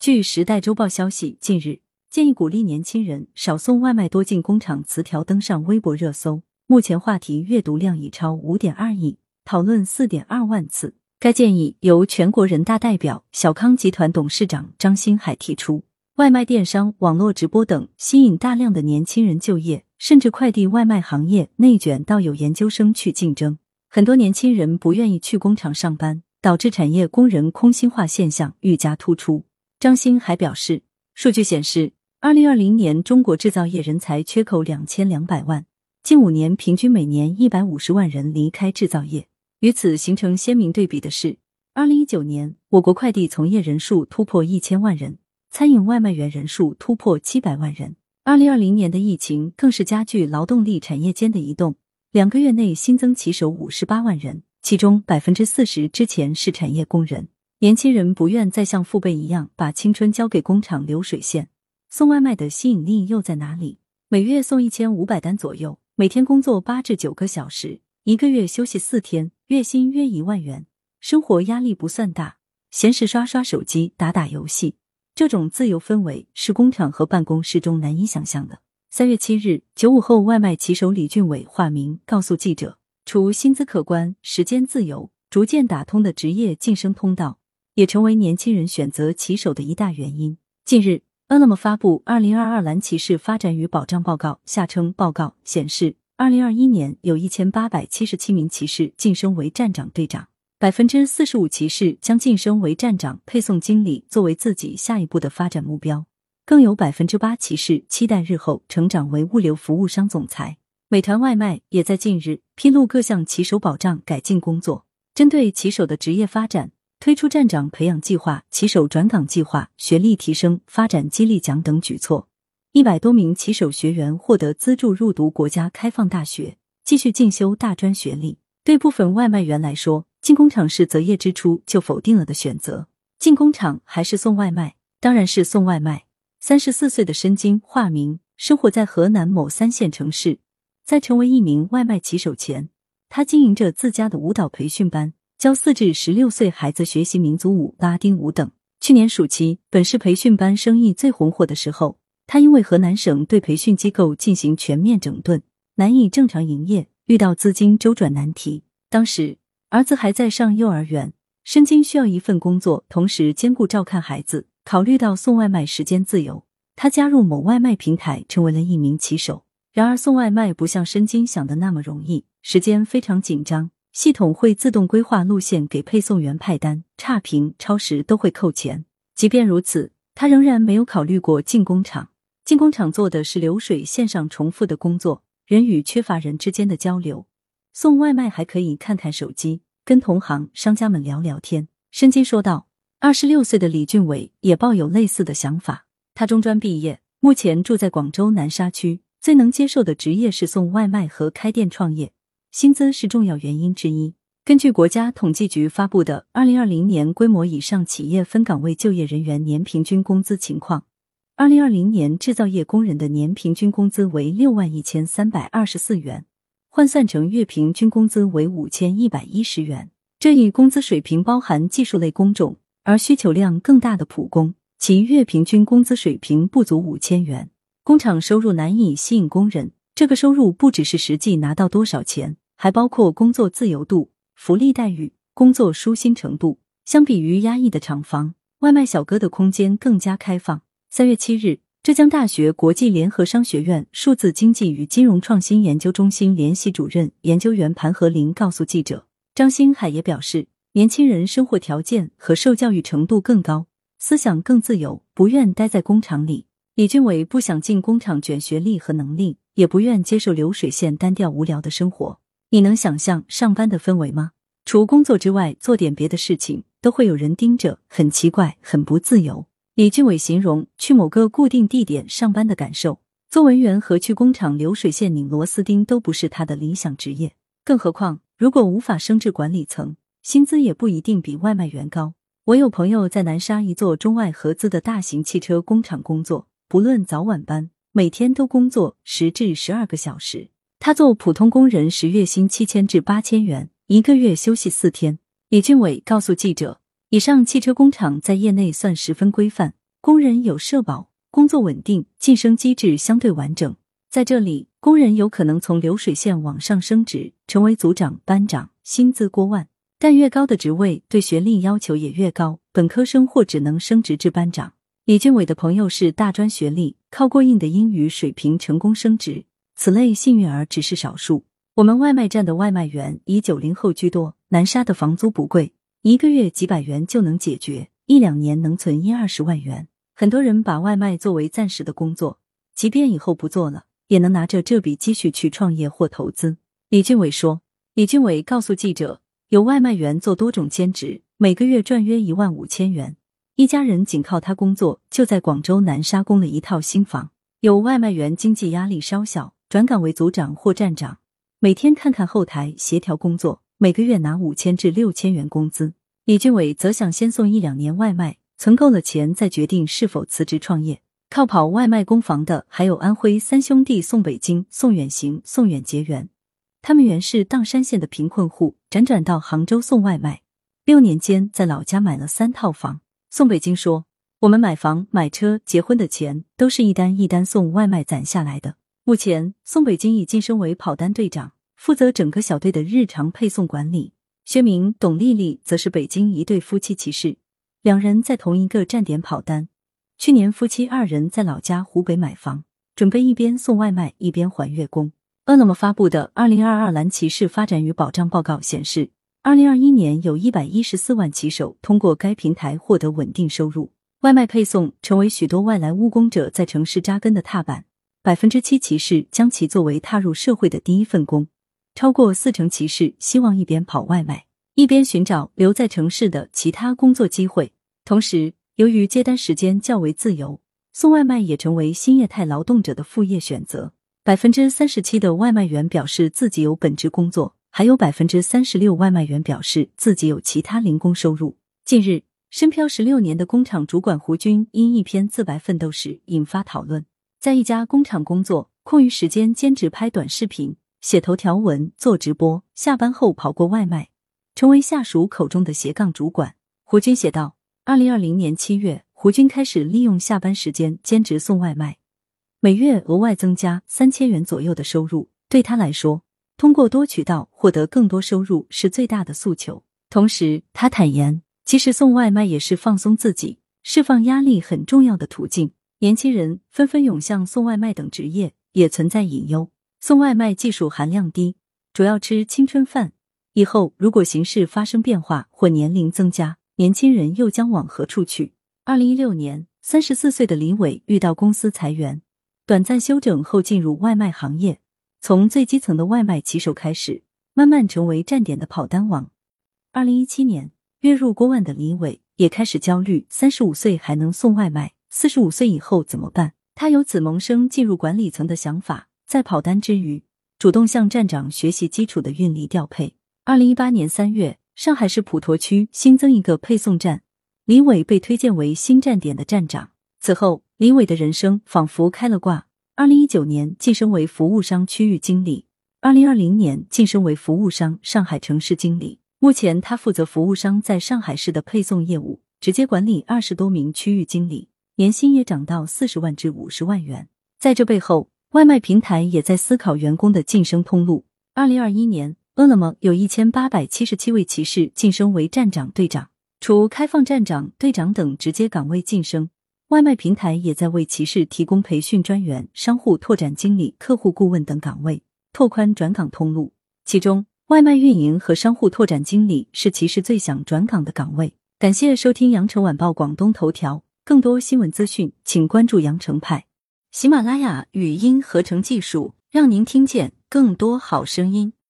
据《时代周报》消息，近日建议鼓励年轻人少送外卖、多进工厂词条登上微博热搜，目前话题阅读量已超五点二亿，讨论四点二万次。该建议由全国人大代表、小康集团董事长张新海提出。外卖电商、网络直播等吸引大量的年轻人就业，甚至快递外卖行业内卷到有研究生去竞争。很多年轻人不愿意去工厂上班，导致产业工人空心化现象愈加突出。张欣还表示，数据显示，二零二零年中国制造业人才缺口两千两百万，近五年平均每年一百五十万人离开制造业。与此形成鲜明对比的是，二零一九年我国快递从业人数突破一千万人，餐饮外卖员人数突破七百万人。二零二零年的疫情更是加剧劳动力产业间的移动，两个月内新增骑手五十八万人，其中百分之四十之前是产业工人。年轻人不愿再像父辈一样把青春交给工厂流水线，送外卖的吸引力又在哪里？每月送一千五百单左右，每天工作八至九个小时，一个月休息四天，月薪约一万元，生活压力不算大，闲时刷刷手机、打打游戏，这种自由氛围是工厂和办公室中难以想象的。三月七日，九五后外卖骑手李俊伟（化名）告诉记者，除薪资可观、时间自由，逐渐打通的职业晋升通道。也成为年轻人选择骑手的一大原因。近日，饿了么发布《二零二二蓝骑士发展与保障报告》（下称报告），显示，二零二一年有一千八百七十七名骑士晋升为站长、队长，百分之四十五骑士将晋升为站长、配送经理作为自己下一步的发展目标，更有百分之八骑士期待日后成长为物流服务商总裁。美团外卖也在近日披露各项骑手保障改进工作，针对骑手的职业发展。推出站长培养计划、骑手转岗计划、学历提升、发展激励奖等举措，一百多名骑手学员获得资助入读国家开放大学，继续进修大专学历。对部分外卖员来说，进工厂是择业之初就否定了的选择。进工厂还是送外卖？当然是送外卖。三十四岁的申金（化名）生活在河南某三线城市，在成为一名外卖骑手前，他经营着自家的舞蹈培训班。教四至十六岁孩子学习民族舞、拉丁舞等。去年暑期，本市培训班生意最红火的时候，他因为河南省对培训机构进行全面整顿，难以正常营业，遇到资金周转难题。当时儿子还在上幼儿园，申金需要一份工作，同时兼顾照看孩子。考虑到送外卖时间自由，他加入某外卖平台，成为了一名骑手。然而，送外卖不像申金想的那么容易，时间非常紧张。系统会自动规划路线给配送员派单，差评、超时都会扣钱。即便如此，他仍然没有考虑过进工厂。进工厂做的是流水线上重复的工作，人与缺乏人之间的交流。送外卖还可以看看手机，跟同行、商家们聊聊天。申金说道。二十六岁的李俊伟也抱有类似的想法。他中专毕业，目前住在广州南沙区，最能接受的职业是送外卖和开店创业。薪资是重要原因之一。根据国家统计局发布的二零二零年规模以上企业分岗位就业人员年平均工资情况，二零二零年制造业工人的年平均工资为六万一千三百二十四元，换算成月平均工资为五千一百一十元。这一工资水平包含技术类工种，而需求量更大的普工，其月平均工资水平不足五千元。工厂收入难以吸引工人。这个收入不只是实际拿到多少钱，还包括工作自由度、福利待遇、工作舒心程度。相比于压抑的厂房，外卖小哥的空间更加开放。三月七日，浙江大学国际联合商学院数字经济与金融创新研究中心联席主任研究员盘和林告诉记者，张新海也表示，年轻人生活条件和受教育程度更高，思想更自由，不愿待在工厂里。李俊伟不想进工厂卷学历和能力。也不愿接受流水线单调无聊的生活。你能想象上班的氛围吗？除工作之外，做点别的事情都会有人盯着，很奇怪，很不自由。李俊伟形容去某个固定地点上班的感受，做文员和去工厂流水线拧螺丝钉都不是他的理想职业。更何况，如果无法升至管理层，薪资也不一定比外卖员高。我有朋友在南沙一座中外合资的大型汽车工厂工作，不论早晚班。每天都工作十至十二个小时，他做普通工人时月薪七千至八千元，一个月休息四天。李俊伟告诉记者，以上汽车工厂在业内算十分规范，工人有社保，工作稳定，晋升机制相对完整。在这里，工人有可能从流水线往上升职，成为组长、班长，薪资过万。但越高的职位，对学历要求也越高，本科生或只能升职至班长。李俊伟的朋友是大专学历，靠过硬的英语水平成功升职，此类幸运儿只是少数。我们外卖站的外卖员以九零后居多，南沙的房租不贵，一个月几百元就能解决，一两年能存一二十万元。很多人把外卖作为暂时的工作，即便以后不做了，也能拿着这笔积蓄去创业或投资。李俊伟说。李俊伟告诉记者。有外卖员做多种兼职，每个月赚约一万五千元，一家人仅靠他工作就在广州南沙供了一套新房。有外卖员经济压力稍小，转岗为组长或站长，每天看看后台协调工作，每个月拿五千至六千元工资。李俊伟则想先送一两年外卖，存够了钱再决定是否辞职创业。靠跑外卖工房的还有安徽三兄弟宋北京、宋远行、宋远结缘。他们原是砀山县的贫困户，辗转到杭州送外卖。六年间，在老家买了三套房。宋北京说：“我们买房、买车、结婚的钱，都是一单一单送外卖攒下来的。”目前，宋北京已晋升为跑单队长，负责整个小队的日常配送管理。薛明、董丽丽则是北京一对夫妻骑士，两人在同一个站点跑单。去年，夫妻二人在老家湖北买房，准备一边送外卖一边还月供。饿了么发布的《二零二二蓝骑士发展与保障报告》显示，二零二一年有一百一十四万骑手通过该平台获得稳定收入。外卖配送成为许多外来务工者在城市扎根的踏板，百分之七骑士将其作为踏入社会的第一份工，超过四成骑士希望一边跑外卖一边寻找留在城市的其他工作机会。同时，由于接单时间较为自由，送外卖也成为新业态劳动者的副业选择。百分之三十七的外卖员表示自己有本职工作，还有百分之三十六外卖员表示自己有其他零工收入。近日，深漂十六年的工厂主管胡军因一篇自白奋斗史引发讨论。在一家工厂工作，空余时间兼职拍短视频、写头条文、做直播，下班后跑过外卖，成为下属口中的斜杠主管。胡军写道：二零二零年七月，胡军开始利用下班时间兼职送外卖。每月额外增加三千元左右的收入，对他来说，通过多渠道获得更多收入是最大的诉求。同时，他坦言，其实送外卖也是放松自己、释放压力很重要的途径。年轻人纷纷涌向送外卖等职业，也存在隐忧。送外卖技术含量低，主要吃青春饭。以后如果形势发生变化或年龄增加，年轻人又将往何处去？二零一六年，三十四岁的李伟遇到公司裁员。短暂休整后进入外卖行业，从最基层的外卖骑手开始，慢慢成为站点的跑单王。二零一七年，月入过万的李伟也开始焦虑：三十五岁还能送外卖，四十五岁以后怎么办？他有子萌生进入管理层的想法，在跑单之余，主动向站长学习基础的运力调配。二零一八年三月，上海市普陀区新增一个配送站，李伟被推荐为新站点的站长。此后，李伟的人生仿佛开了挂。二零一九年晋升为服务商区域经理，二零二零年晋升为服务商上海城市经理。目前，他负责服务商在上海市的配送业务，直接管理二十多名区域经理，年薪也涨到四十万至五十万元。在这背后，外卖平台也在思考员工的晋升通路。二零二一年，饿了么有一千八百七十七位骑士晋升为站长、队长，除开放站长、队长等直接岗位晋升。外卖平台也在为骑士提供培训专员、商户拓展经理、客户顾问等岗位，拓宽转岗通路。其中，外卖运营和商户拓展经理是骑士最想转岗的岗位。感谢收听羊城晚报广东头条，更多新闻资讯，请关注羊城派。喜马拉雅语音合成技术，让您听见更多好声音。